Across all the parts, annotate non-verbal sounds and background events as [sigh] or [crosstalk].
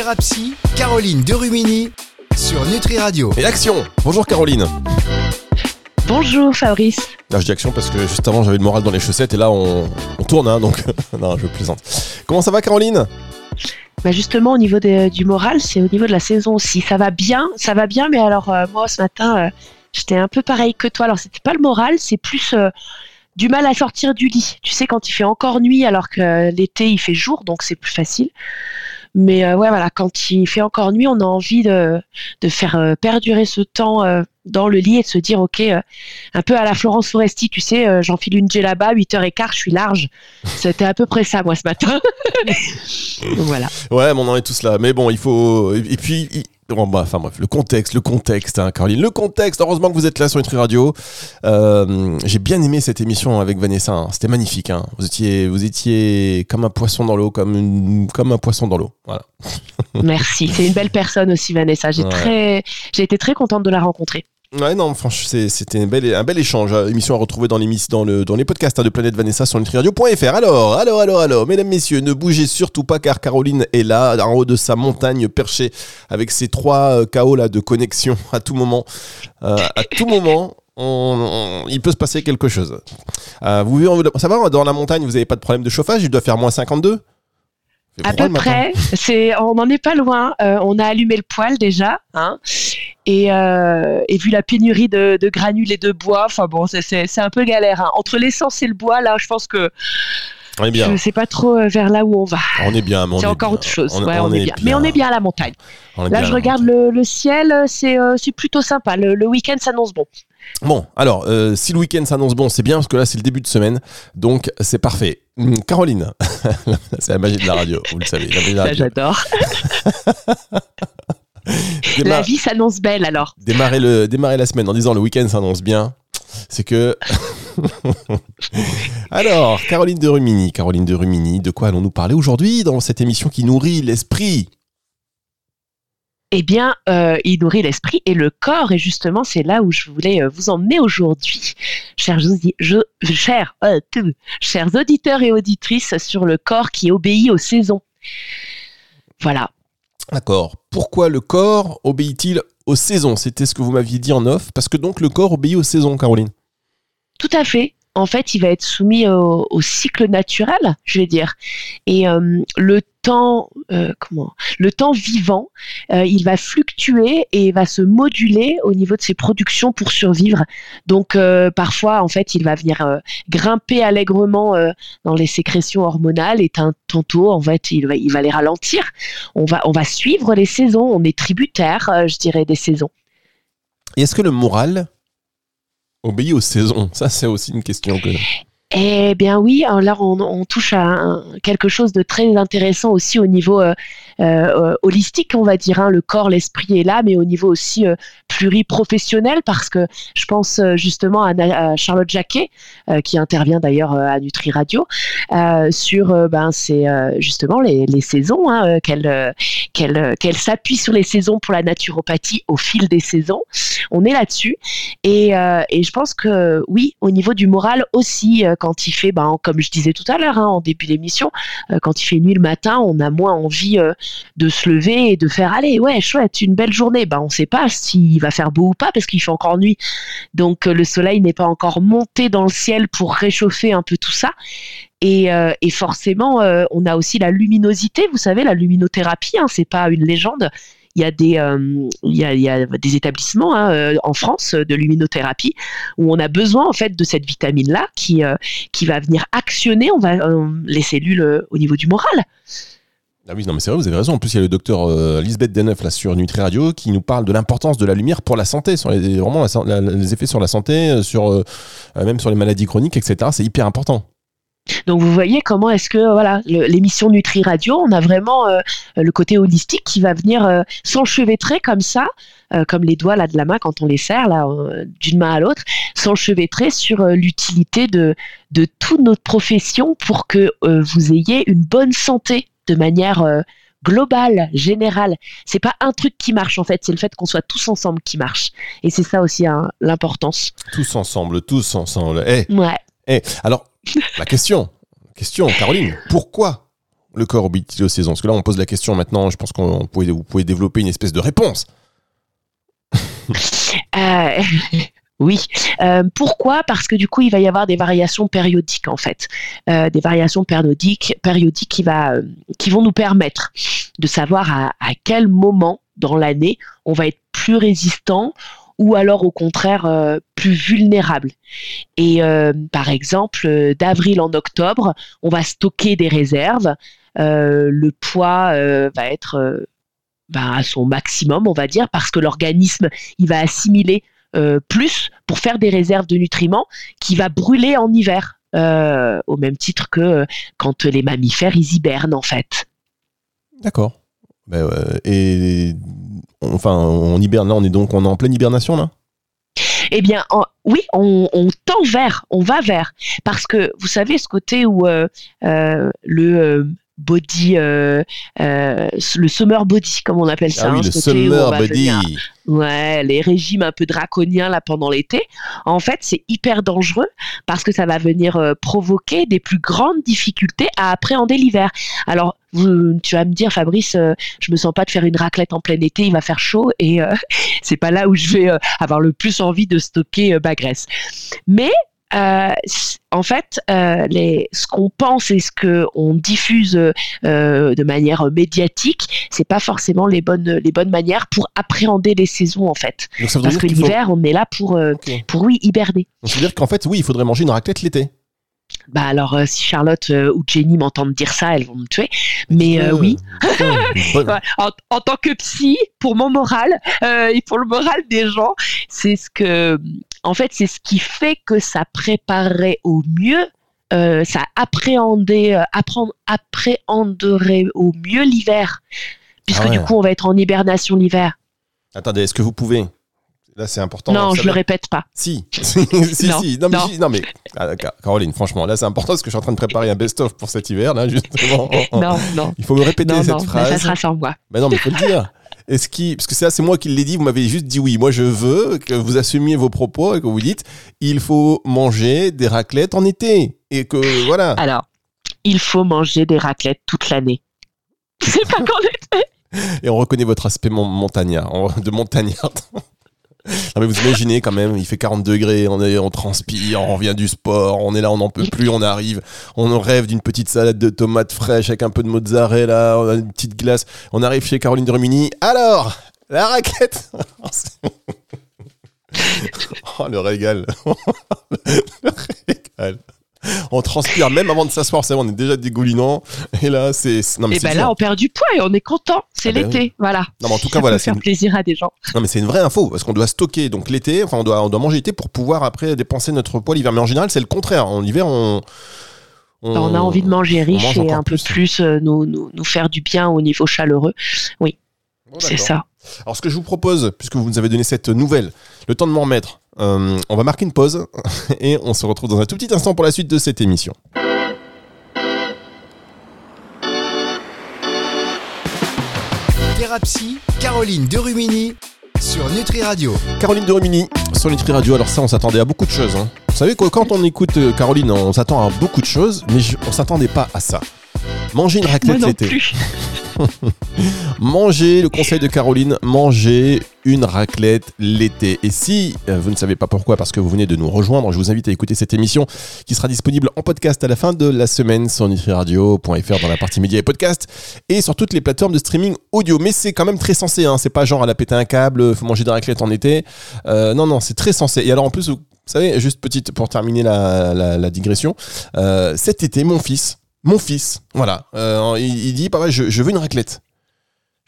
Thérapie, Caroline Derumini sur Nutri Radio. Et action Bonjour Caroline Bonjour Fabrice. Là je dis action parce que juste avant j'avais le moral dans les chaussettes et là on, on tourne hein, donc [laughs] non je plaisante. Comment ça va Caroline? Bah justement au niveau de- du moral, c'est au niveau de la saison aussi. Ça va bien, ça va bien, mais alors euh, moi ce matin, euh, j'étais un peu pareil que toi. Alors c'était pas le moral, c'est plus euh, du mal à sortir du lit. Tu sais quand il fait encore nuit alors que l'été il fait jour, donc c'est plus facile. Mais euh, ouais voilà, quand il fait encore nuit, on a envie de, de faire euh, perdurer ce temps euh, dans le lit et de se dire ok, euh, un peu à la Florence Foresti, tu sais, j'enfile une là-bas, 8h15, je suis large. [laughs] C'était à peu près ça moi ce matin. donc [laughs] voilà. Ouais mais on en est tous là. Mais bon il faut... Et puis... Bon, bah, enfin bref, le contexte, le contexte, hein, Caroline, le contexte. Heureusement que vous êtes là sur Nutri Radio. Euh, J'ai bien aimé cette émission avec Vanessa. hein. C'était magnifique. hein. Vous étiez, vous étiez comme un poisson dans l'eau, comme une- comme un poisson dans l'eau. Voilà. [laughs] Merci, c'est une belle personne aussi Vanessa. J'ai Ouais. très, j'ai été très contente de la rencontrer. Ouais, non, franchement, c'était un bel, un bel échange. hein. Émission à retrouver dans dans le, dans les podcasts hein, de Planète Vanessa sur nutriradio.fr. Alors, alors, alors, alors, mesdames, messieurs, ne bougez surtout pas car Caroline est là, en haut de sa montagne, perchée avec ses trois euh, KO là, de connexion à tout moment. Euh, à tout moment. on- on- il peut se passer quelque chose. Euh, vous ça va dans la montagne, vous n'avez pas de problème de chauffage, il doit faire moins 52 Fait À peu près, on n'en est pas loin. Euh, on a allumé le poêle déjà, hein, et, euh, et vu la pénurie de, de granules et de bois, enfin bon, c'est, un peu galère. hein. Entre l'essence et le bois, là, je pense que On est bien. je sais pas trop euh, vers là où on va. On est bien, c'est est encore bien. autre chose. On- ouais, on on, est, est bien. Mais on est bien à la montagne. Là, je regarde le, le ciel, c'est, euh, plutôt sympa. Le, le week-end s'annonce bon. Bon, alors, euh, si le week-end s'annonce bon, c'est bien parce que là, c'est le début de semaine. Donc, c'est parfait. Hum, Caroline, [laughs] c'est la magie de la radio, vous le savez. La magie de la Ça, radio. j'adore. [laughs] [laughs] La vie s'annonce belle alors. démarrer, le, démarrer la semaine en disant le week-end s'annonce bien, c'est que. [laughs] alors, Caroline de Rumini, Caroline de Rumini, de quoi allons-nous parler aujourd'hui dans cette émission qui nourrit l'esprit? Eh bien, euh, il nourrit l'esprit et le corps. Et justement, c'est là où je voulais euh, vous emmener aujourd'hui, chers, audi- je- chers, euh, chers auditeurs et auditrices, sur le corps qui obéit aux saisons. Voilà. D'accord. Pourquoi le corps obéit-il aux saisons? C'était ce que vous m'aviez dit en off. Parce que donc le corps obéit aux saisons, Caroline. Tout à fait. En fait, il va être soumis au, cycle naturel, je vais dire. Et euh, le temps, euh, comment Le temps vivant, euh, il va fluctuer et va se moduler au niveau de ses productions pour survivre. Donc, parfois, en fait, il va venir grimper allègrement dans les sécrétions hormonales et tan- tantôt, en fait, il va, les ralentir. On va, on va suivre les saisons. On est tributaire, je dirais, des saisons. Et est-ce que le moral obéit aux saisons Ça, c'est aussi une question que. Eh bien oui, alors on, on touche à quelque chose de très intéressant aussi au niveau euh, euh, holistique, on va dire. hein. Le corps, l'esprit est là, mais au niveau aussi euh, pluriprofessionnel, parce que je pense justement à, Charlotte Jacquet, qui intervient d'ailleurs à Nutri Radio, sur ben, c'est justement les, saisons, hein, qu'elle s'appuie sur les saisons pour la naturopathie au fil des saisons. On est là-dessus. Et, euh, et je pense que oui, au niveau du moral aussi, euh, quand il fait, ben, comme je disais tout à l'heure hein, en début d'émission, euh, quand il fait nuit le matin, on a moins envie de se lever et de faire allez, ouais, chouette, une belle journée. Ben, on ne sait pas s'il va faire beau ou pas parce qu'il fait encore nuit. Donc le soleil n'est pas encore monté dans le ciel pour réchauffer un peu tout ça. Et, forcément, on a aussi la luminosité, vous savez, la luminothérapie, hein, c'est pas une légende. Il y a des, euh, il y a, il y a des établissements hein, euh, en France euh, de luminothérapie où on a besoin en fait de cette vitamine là qui qui va venir actionner on va les cellules au niveau du moral. Ah oui, non, mais c'est vrai, vous avez raison. En plus, il y a le docteur Lisbeth Deneuf là, sur Nutri Radio qui nous parle de l'importance de la lumière pour la santé, sur les, vraiment les effets sur la santé, sur, même sur les maladies chroniques, etc. C'est hyper important. Donc vous voyez comment est-ce que voilà l'émission Nutri Radio, on a vraiment euh, le côté holistique qui va venir euh, s'enchevêtrer comme ça, euh, comme les doigts là de la main quand on les serre là euh, d'une main à l'autre, s'enchevêtrer sur euh, l'utilité de de toute notre profession pour que euh, vous ayez une bonne santé de manière euh, globale, générale. C'est pas un truc qui marche en fait, c'est le fait qu'on soit tous ensemble qui marche. Et c'est ça aussi hein, l'importance. Tous ensemble, tous ensemble. Eh, Ouais. eh, alors, la question, question, Caroline, pourquoi le corps obéit-il aux saisons Parce que là, on pose la question maintenant, je pense pouvait, vous pouvez développer une espèce de réponse. [laughs] Euh, [laughs] oui. Euh, pourquoi? Parce que du coup, il va y avoir des variations périodiques en fait, Euh, des variations périodiques, périodiques qui, va, qui vont nous permettre de savoir à, quel moment dans l'année on va être plus résistant ou alors au contraire plus vulnérable. Et euh, par exemple, euh, d'avril en octobre, on va stocker des réserves. Euh, le poids va être ben, à son maximum, on va dire, parce que l'organisme il va assimiler plus pour faire des réserves de nutriments qui va brûler en hiver, au même titre que quand les mammifères ils hibernent en fait. D'accord. Ben, et enfin, on hiberne là, on est donc on est en pleine hibernation là? Eh bien, en- oui, on, on tend vers, on va vers, parce que vous savez ce côté où euh, euh, le euh, body, euh, le summer body, comme on appelle ça, Ah oui, hein, le ce côté où on summer va body. venir- Ouais, les régimes un peu draconiens là pendant l'été. En fait, c'est hyper dangereux parce que ça va venir provoquer des plus grandes difficultés à appréhender l'hiver. Alors, vous- tu vas me dire, Fabrice, euh, je me sens pas de faire une raclette en plein été, il va faire chaud et euh, [laughs] c'est pas là où je vais euh, avoir le plus envie de stocker euh, ma graisse. Mais euh, en fait, euh, les, ce qu'on pense et ce que on diffuse euh, de manière médiatique, c'est pas forcément les bonnes les bonnes manières pour appréhender les saisons en fait. Parce que faut- l'hiver, on est là pour euh, pour oui hiberner. Donc, ça veut dire qu'en fait, oui, il faudrait manger une raclette l'été. Bah alors euh, si Charlotte euh, ou Jenny m'entendent dire ça, elles vont me tuer. Mais euh, oui, [laughs] en, en tant que psy, pour mon moral et pour le moral des gens, c'est ce que, en fait, c'est ce qui fait que ça préparerait au mieux, ça appréhendait, apprendre, appréhenderait au mieux l'hiver, puisque Ah ouais. du coup, on va être en hibernation l'hiver. Attendez, est-ce que vous pouvez Là, c'est important. non, je le répète pas. Si, [laughs] [laughs] si, si, Non, si. Non, mais, non. si- non, mais ah, Ca- Caroline, franchement, là, c'est important parce que je suis en train de préparer un best-of pour cet hiver, là, justement. [laughs] Non, non, Il faut me répéter non, cette non, ça phrase. sera sans moi. Mais non, mais il faut le dire. Est-ce qui, parce que ça, c'est moi qui l'ai dit. Vous m'avez juste dit oui. Moi, je veux que vous assumiez vos propos et que vous dites il faut manger des raclettes en été et que voilà. Alors, il faut manger des raclettes toute l'année. C'est pas qu'en été. Et on reconnaît votre aspect mon- montagnard, de montagnard. Mais vous imaginez quand même, il fait 40 degrés, on, est, on transpire, on revient du sport, on est là, on n'en peut plus, on arrive, on rêve d'une petite salade de tomates fraîches avec un peu de mozzarella, on a une petite glace, on arrive chez Caroline de Rumini. Alors, la raquette [laughs] Oh le régal. [laughs] Le régal [laughs] on transpire même avant de s'asseoir, c'est on est déjà dégoulinant. Et là, c'est. Non, mais Et c'est ben là, on perd du poids et on est content. C'est Ah ben l'été, voilà. Non, mais en tout cas, Ça voilà, peut faire une- plaisir à des gens. Non mais c'est une vraie info parce qu'on doit stocker donc l'été, enfin on doit on doit manger l'été pour pouvoir après dépenser notre poids l'hiver. Mais en général c'est le contraire. En hiver on On, a envie de manger riche mange et un peu plus. plus euh, nous, nous, nous faire du bien au niveau chaleureux. Bon, C'est ça. Alors ce que je vous propose, puisque vous nous avez donné cette nouvelle, le temps de m'en remettre, euh, on va marquer une pause [laughs] et on se retrouve dans un tout petit instant pour la suite de cette émission. Thérapie, Caroline Derumini sur Nutri Radio. Caroline de Rumini sur Nutri Radio. Alors ça on s'attendait à beaucoup de choses. hein. Vous savez que quand on écoute euh, Caroline, on s'attend à beaucoup de choses, mais on s'attendait pas à ça. Manger une raclette non l'été. [laughs] Mangez, le conseil de Caroline, mangez une raclette l'été. Et si euh, vous ne savez pas pourquoi, parce que vous venez de nous rejoindre, je vous invite à écouter cette émission qui sera disponible en podcast à la fin de la semaine sur nutriradio.fr dans la partie médias et podcast et sur toutes les plateformes de streaming audio. Mais c'est quand même très sensé, hein. c'est pas genre à la péter un câble, faut manger des raclettes en été. Euh, non, non, c'est très sensé. Et alors en plus, vous savez, juste petite pour terminer la digression, euh, cet été, mon fils, mon fils, voilà, euh, il, il dit, pareil, je, je veux une raclette.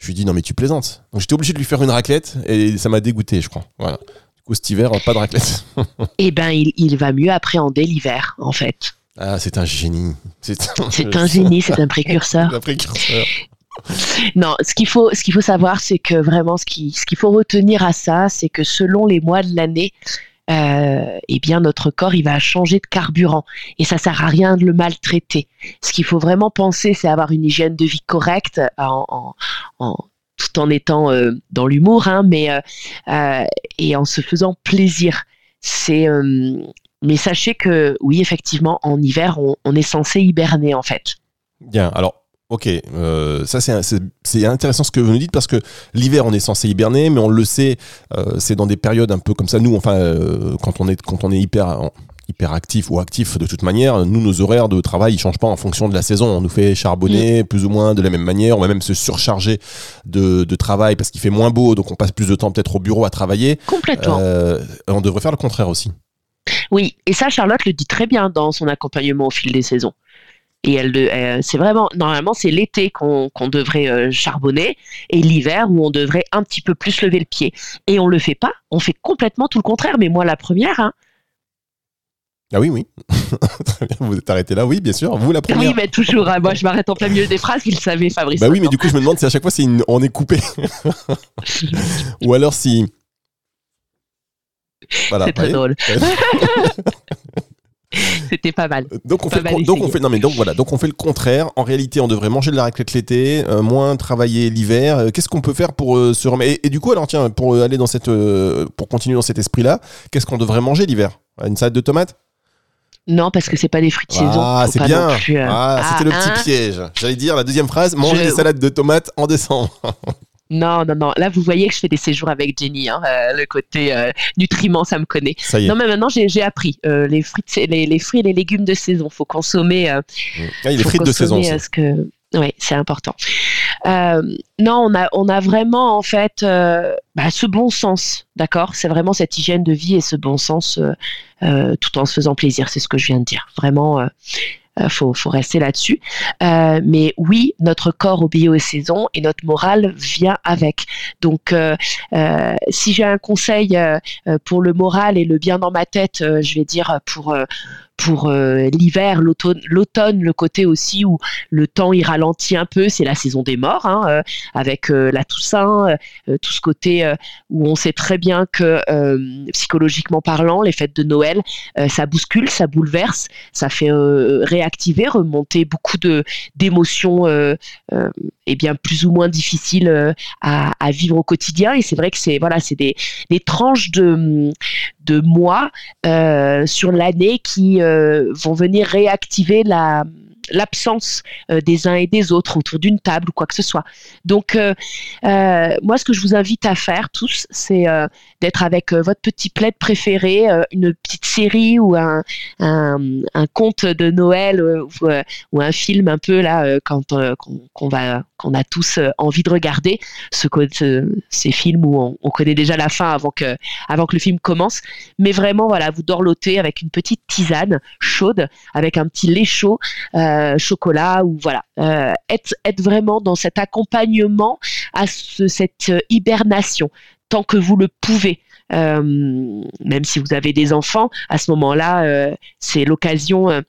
Je lui dis non mais tu plaisantes. Donc j'étais obligé de lui faire une raclette et ça m'a dégoûté je crois. Voilà. Du coup cet hiver pas de raclette. [laughs] Eh ben, il, il va mieux appréhender l'hiver, en fait. Ah c'est un génie. C'est un, [laughs] [laughs] génie, c'est un précurseur. Un précurseur. Non, ce qu'il faut, ce qu'il faut savoir, c'est que vraiment, ce qui, ce qu'il faut retenir à ça, c'est que selon les mois de l'année, euh, eh bien, notre corps, il va changer de carburant. Et ça sert à rien de le maltraiter. Ce qu'il faut vraiment penser, c'est avoir une hygiène de vie correcte, en- tout en étant euh, dans l'humour, hein, mais euh, euh, et en se faisant plaisir. C'est, euh, mais sachez que oui, effectivement, en hiver, on est censé hiberner en fait. Bien alors Ok, euh, ça c'est intéressant ce que vous nous dites parce que l'hiver on est censé hiberner, mais on le sait, euh, c'est dans des périodes un peu comme ça. Nous, enfin, euh, quand on est quand on est hyper hyper actif ou actif de toute manière, nous nos horaires de travail ils changent pas en fonction de la saison. On nous fait charbonner plus ou moins de la même manière. On va même se surcharger de, de travail parce qu'il fait moins beau, donc on passe plus de temps peut-être au bureau à travailler. Complètement. On devrait faire le contraire aussi. Oui, et ça, Charlotte le dit très bien dans son accompagnement au fil des saisons. Et elle, le- euh, c'est vraiment, normalement, c'est l'été qu'on devrait euh, charbonner et l'hiver où on devrait un petit peu plus lever le pied. Et on le fait pas, on fait complètement tout le contraire. Mais moi, la première, hein. Ah oui, oui. [laughs] Très bien, vous êtes arrêté là, oui, bien sûr. Vous la première. oui, mais toujours, hein, moi, je m'arrête en plein milieu des phrases, vous le savez, Fabrice. Bah oui, mais du coup, je me demande si à chaque fois une- on est coupé. [laughs] Ou alors si. Voilà. C'est très drôle. [laughs] [laughs] C'était pas mal. Donc on Pas fait le mal con- donc on essayé. fait non mais donc voilà donc on fait le contraire. En réalité, on devrait manger de la raclette l'été, euh, moins travailler l'hiver. Euh, Qu'est-ce qu'on peut faire pour euh, se remettre et, et du coup alors tiens pour aller dans cette euh, pour continuer dans cet esprit-là, qu'est-ce qu'on devrait manger l'hiver? Une salade de tomates? Non, parce que c'est pas des fruits de saison. Ah, c'est bien. plus, Ah, c'était le ah, petit hein. piège. J'allais dire la deuxième phrase, manger Je- des salades de tomates en décembre. [laughs] Non, non, non. Là, vous voyez que je fais des séjours avec Jenny. hein, euh, le côté euh, nutriments, ça me connaît. Ça y est. Non, mais maintenant, j'ai appris. euh, les, fruits les, les et les légumes de saison, faut consommer. Ah, il faut frites de saison consommer, aussi. ce que... Oui, c'est important. Non, on a, on a vraiment, en fait, bah, ce bon sens, d'accord? C'est vraiment cette hygiène de vie et ce bon sens tout en se faisant plaisir, c'est ce que je viens de dire. Vraiment, euh, euh, faut, faut rester là-dessus. Euh, mais oui, notre corps obéit aux saisons et notre morale vient avec. Donc, euh, si j'ai un conseil pour le moral et le bien dans ma tête, je vais dire pour pour euh, l'hiver, l'automne, le côté aussi où le temps il ralentit un peu, c'est la saison des morts, hein, euh, avec euh, la Toussaint, tout ce côté où on sait très bien que psychologiquement parlant, les fêtes de Noël, ça bouscule, ça bouleverse, ça fait réactiver, remonter beaucoup de d'émotions, bien plus ou moins difficiles à, à vivre au quotidien. Et c'est vrai que c'est voilà, c'est des, des tranches de de mois euh, sur l'année qui euh, vont venir réactiver la l'absence euh, des uns et des autres autour d'une table ou quoi que ce soit. Donc, euh, euh, moi, ce que je vous invite à faire tous, c'est d'être avec votre petit plaid préféré, une petite série ou un, un, conte de Noël ou, un film un peu là quand qu'on va qu'on a tous envie de regarder ce, ce- ces films où on, on connaît déjà la fin avant que avant que le film commence mais vraiment voilà vous dorlotez avec une petite tisane chaude avec un petit lait chaud chocolat ou voilà. Euh, être vraiment dans cet accompagnement à ce- cette euh, hibernation tant que vous le pouvez. Euh, même si vous avez des enfants à ce moment-là euh, c'est l'occasion euh,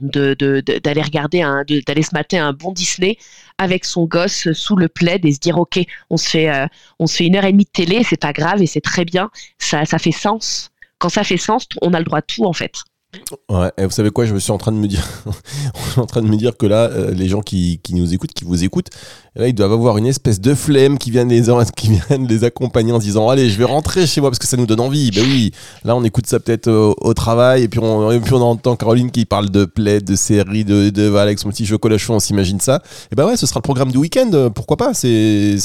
de- de- de- d'aller regarder d'aller se mater un bon Disney avec son gosse sous le plaid et se dire ok on se fait euh, on se fait une heure et demie de télé c'est pas grave et c'est très bien. Ça ça fait sens. Quand ça fait sens on a le droit de tout en fait Ouais, et vous savez quoi, je me suis en train de me dire, [laughs] en train de me dire que là, euh, les gens qui, qui nous écoutent, qui vous écoutent, là, ils doivent avoir une espèce de flemme qui vient les, [laughs] qui les accompagner en se disant, allez, je vais rentrer chez moi parce que ça nous donne envie. Ben oui, là, on écoute ça peut-être au, au travail et puis on, et puis on entend Caroline qui parle de plaid, de séries, de, de, avec son petit chocolat chaud, on s'imagine ça. Et ben ouais, ce sera le programme du week-end, pourquoi pas? Ça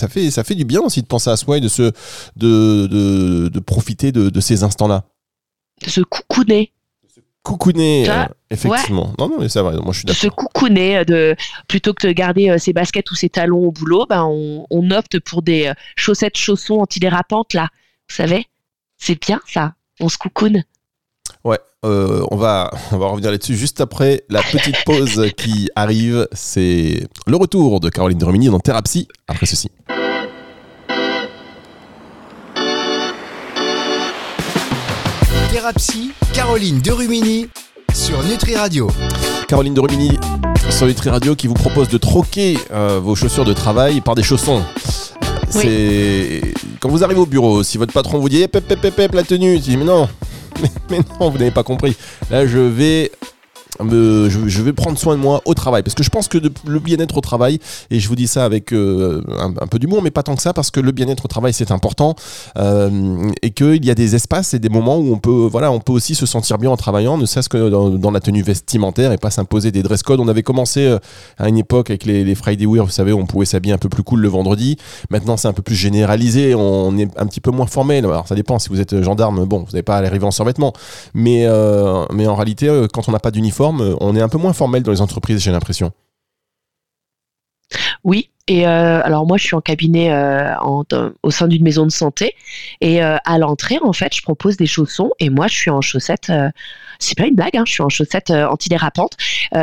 fait, ça fait du bien aussi de penser à soi et de se, de, de, de profiter de, de ces instants-là. de se coucouner Coucouner, Ça, euh, effectivement. Non, non, mais c'est vrai, moi je suis d'accord. se coucouner euh, de plutôt que de garder euh, ses baskets ou ses talons au boulot ben on, on opte pour des euh, chaussettes chaussons antidérapantes là vous savez? C'est bien ça on se coucoune Ouais, on, va, [laughs] on va revenir là-dessus juste après la petite pause qui arrive. C'est le retour de Caroline Dromini dans Thérapie après ceci. Thérapie, Caroline Derumini sur Nutri Radio. Caroline Dromini sur Nutri Radio qui vous propose de troquer euh, vos chaussures de travail par des chaussons. Oui. C'est quand vous arrivez au bureau, si votre patron vous dit Eh, pep, pep, pep, pep, la tenue, tu dis mais non, mais, [laughs] mais non, vous n'avez pas compris. Là, je vais je, vais prendre soin de moi au travail parce que je pense que le bien-être au travail et je vous dis ça avec euh, un, peu d'humour mais pas tant que ça parce que le bien-être au travail c'est important euh, et qu'il y a des espaces et des moments où on peut voilà on peut aussi se sentir bien en travaillant ne serait-ce que dans, la tenue vestimentaire et pas s'imposer des dress codes. On avait commencé euh, à une époque avec les, Friday Wear vous savez on pouvait s'habiller un peu plus cool le vendredi. Maintenant c'est un peu plus généralisé on est un petit peu moins formel. Alors ça dépend si vous êtes gendarme bon vous n'avez pas à arriver en survêtement. Mais mais en réalité quand on n'a pas d'uniforme euh, on est un peu moins formel dans les entreprises, j'ai l'impression. Oui, et euh, alors moi je suis en cabinet euh, au sein d'une maison de santé et à l'entrée en fait je propose des chaussons et moi je suis en chaussettes, c'est pas une blague, hein, je suis en chaussettes antidérapantes,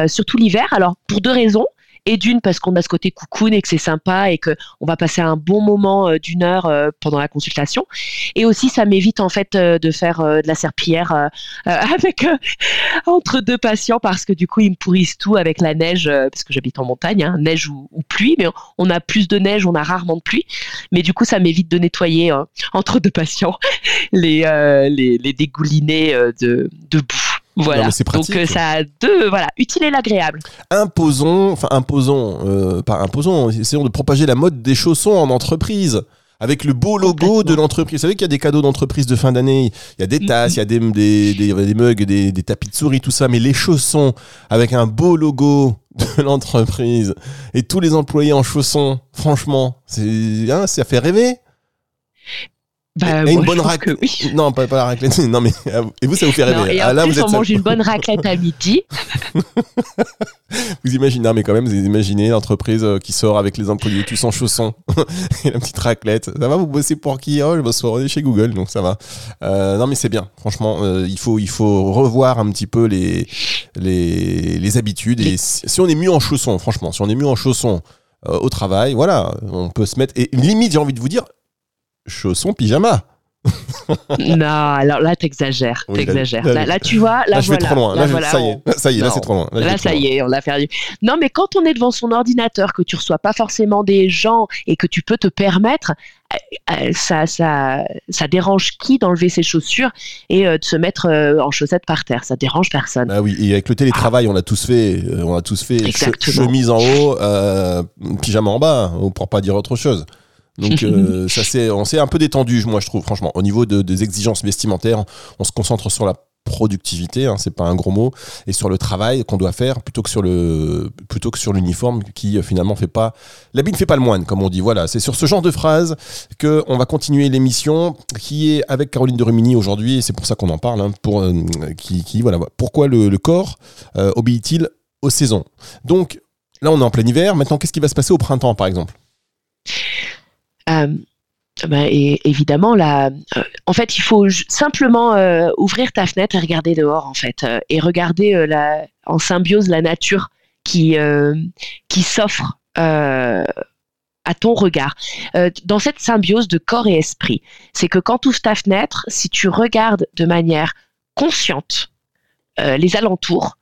surtout l'hiver. Alors pour deux raisons et d'une parce qu'on a ce côté coucoune et que c'est sympa et que on va passer un bon moment euh, d'une heure euh, pendant la consultation. Et aussi, ça m'évite en fait euh, de faire de la serpillière [laughs] entre deux patients parce que du coup, ils me pourrissent tout avec la neige parce que j'habite en montagne, hein, neige ou, pluie, mais on a plus de neige, on a rarement de pluie. Mais du coup, ça m'évite de nettoyer [laughs] entre deux patients [laughs] les, les, les dégoulinés de, de boue. Voilà. Donc euh, ça a deux, voilà, utile et l'agréable. Imposons, enfin imposons, euh, pas imposons, essayons de propager la mode des chaussons en entreprise. Avec le beau logo de l'entreprise. Vous savez qu'il y a des cadeaux d'entreprise de fin d'année. Il y a des mm-hmm. tasses, il y a des, des, des, mugs, des, des, tapis de souris, tout ça. Mais les chaussons avec un beau logo de [laughs] l'entreprise et tous les employés en chaussons, franchement, c'est, hein, ça fait rêver. Bah, une bonne raclette. Oui. [laughs] Non, pas, la raclette. [laughs] Non, mais et vous, ça vous fait rêver. et ah, là, vous on mange une bonne raclette à midi. [laughs] vous imaginez, mais quand même, vous imaginez l'entreprise euh, qui sort avec les employés tous en chaussons et la petite raclette. Ça va, vous bossez pour qui? Oh, je bosse chez Google, donc ça va. Euh, non, mais c'est bien. Franchement, euh, il faut, il faut revoir un petit peu les, les, les habitudes. Et si on est mieux en chaussons, franchement, si on est mieux en chaussons au travail, voilà, on peut se mettre. Et limite, j'ai envie de vous dire, chaussons pyjama. [laughs] non, alors là, t'exagères. t'exagères. Là, tu vois, là, je vais trop loin. Là, ça y est, ça y est, là, c'est trop loin. Là, ça y est, on l'a perdu. Non, mais quand on est devant son ordinateur, que tu reçois pas forcément des gens et que tu peux te permettre, euh, euh, ça, ça, ça dérange qui d'enlever ses chaussures et euh, de se mettre en chaussettes par terre? Ça dérange personne. Ah oui, et avec le télétravail, on l'a tous fait. On a tous fait chemise en haut, pyjama en bas, pour pas dire autre chose. Donc [laughs] euh, ça c'est, on s'est un peu détendu, moi je trouve, franchement, au niveau de, des exigences vestimentaires, on se concentre sur la productivité, hein, c'est pas un gros mot, et sur le travail qu'on doit faire plutôt que sur le plutôt que sur l'uniforme qui euh, finalement fait pas l'habit ne fait pas le moine comme on dit. Voilà, c'est sur ce genre de phrase que on va continuer l'émission qui est avec Caroline de Rumini aujourd'hui et c'est pour ça qu'on en parle. Hein, pour euh, qui, qui, voilà pourquoi le, le corps obéit-il aux saisons? Donc là on est en plein hiver. Maintenant qu'est-ce qui va se passer au printemps par exemple? euh, ben, et évidemment, euh, en fait, il faut simplement euh, ouvrir ta fenêtre et regarder dehors, en fait, et regarder en symbiose la nature qui s'offre à ton regard. dans cette symbiose de corps et esprit, c'est que quand tu ouvres ta fenêtre, si tu regardes de manière consciente les alentours,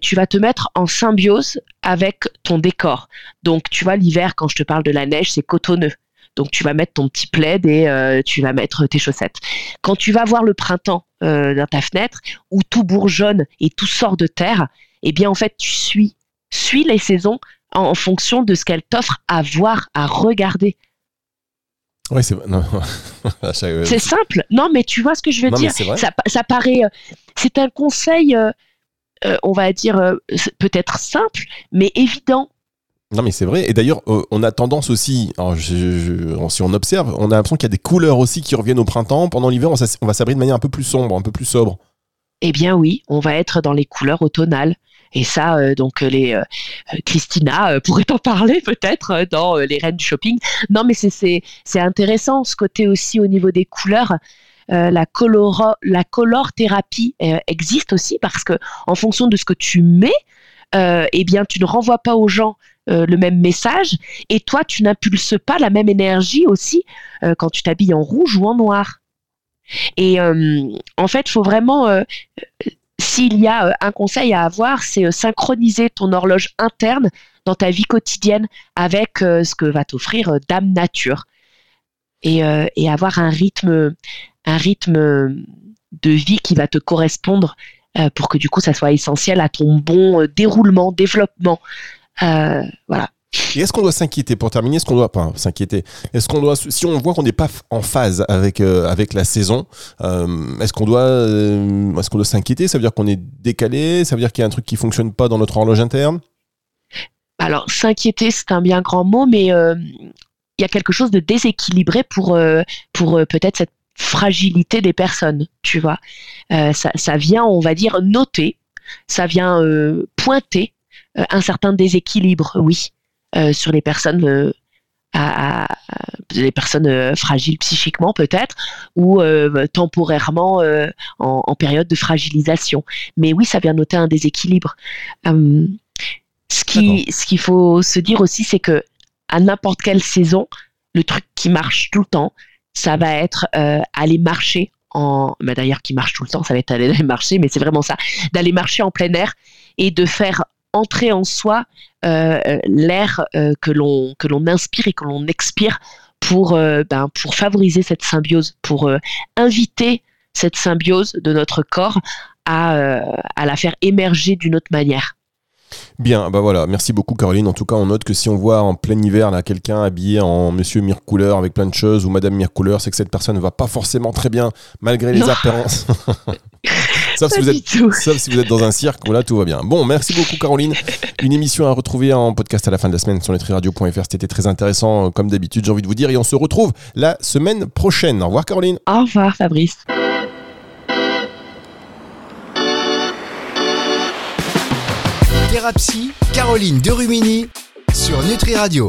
tu vas te mettre en symbiose avec ton décor. Donc, tu vois, l'hiver, quand je te parle de la neige, c'est cotonneux. Donc tu vas mettre ton petit plaid et euh, tu vas mettre tes chaussettes. Quand tu vas voir le printemps euh, dans ta fenêtre où tout bourgeonne et tout sort de terre, eh bien en fait tu suis, suis les saisons en, fonction de ce qu'elles t'offrent à voir, à regarder. Ouais, c'est [laughs] c'est simple. Non, mais tu vois ce que je veux dire? Ça, ça, paraît. Euh, c'est un conseil, on va dire peut-être simple, mais évident non mais c'est vrai. Et d'ailleurs, euh, on a tendance aussi, si on observe, on a l'impression qu'il y a des couleurs aussi qui reviennent au printemps. Pendant l'hiver, on, va s'abrir de manière un peu plus sombre, un peu plus sobre. Eh bien oui, on va être dans les couleurs automnales. Et ça, euh, donc les euh, Christina pourrait [laughs] en parler peut-être dans les reines du shopping. Non, mais c'est intéressant ce côté aussi au niveau des couleurs. la, color la color thérapie existe aussi parce que en fonction de ce que tu mets, eh bien, tu ne renvoies pas aux gens euh, le même message et toi tu n'impulses pas la même énergie aussi euh, quand tu t'habilles en rouge ou en noir. Et euh, en fait, il faut vraiment, s'il y a un conseil à avoir, c'est synchroniser ton horloge interne dans ta vie quotidienne avec ce que va t'offrir Dame Nature et, et, avoir un rythme, un rythme de vie qui va te correspondre pour que du coup ça soit essentiel à ton bon déroulement, développement. voilà. Et est-ce qu'on doit s'inquiéter pour terminer Est-ce qu'on doit pas s'inquiéter Est-ce qu'on doit, si on voit qu'on n'est pas en phase avec avec la saison, est-ce qu'on doit, est-ce qu'on doit s'inquiéter? Ça veut dire qu'on est décalé? Ça veut dire qu'il y a un truc qui fonctionne pas dans notre horloge interne? Alors s'inquiéter, c'est un bien grand mot, mais euh, il y a quelque chose de déséquilibré pour, euh, pour euh, peut-être cette fragilité des personnes, tu vois. Ça, ça, vient, on va dire, noter, ça vient pointer un certain déséquilibre, oui, sur les personnes à, les personnes fragiles psychiquement peut-être ou temporairement en, en, période de fragilisation. Mais oui, ça vient noter un déséquilibre. Ce qui, ce qu'il faut se dire aussi, c'est que à n'importe quelle saison, le truc qui marche tout le temps, ça va être euh, aller marcher en, bah d'ailleurs qui marche tout le temps, ça va être aller [laughs] marcher, mais c'est vraiment ça, d'aller marcher en plein air et de faire entrer en soi euh, l'air euh, que l'on que l'on inspire et que l'on expire pour ben, favoriser cette symbiose, pour inviter cette symbiose de notre corps à la faire émerger d'une autre manière. Bien, bah voilà, merci beaucoup Caroline. En tout cas, on note que si on voit en plein hiver là quelqu'un habillé en Monsieur Mircouleur avec plein de choses ou Madame Mircouleur, c'est que cette personne ne va pas forcément très bien malgré les apparences. [laughs] sauf, si vous êtes, sauf si vous êtes dans un cirque où là tout va bien. Bon, merci beaucoup Caroline. Une émission à retrouver en podcast à la fin de la semaine sur letriradio.fr. C'était très intéressant euh, comme d'habitude, j'ai envie de vous dire. Et on se retrouve la semaine prochaine. Au revoir Caroline. Au revoir Fabrice. Thérapie, Caroline Derumini sur Nutri Radio.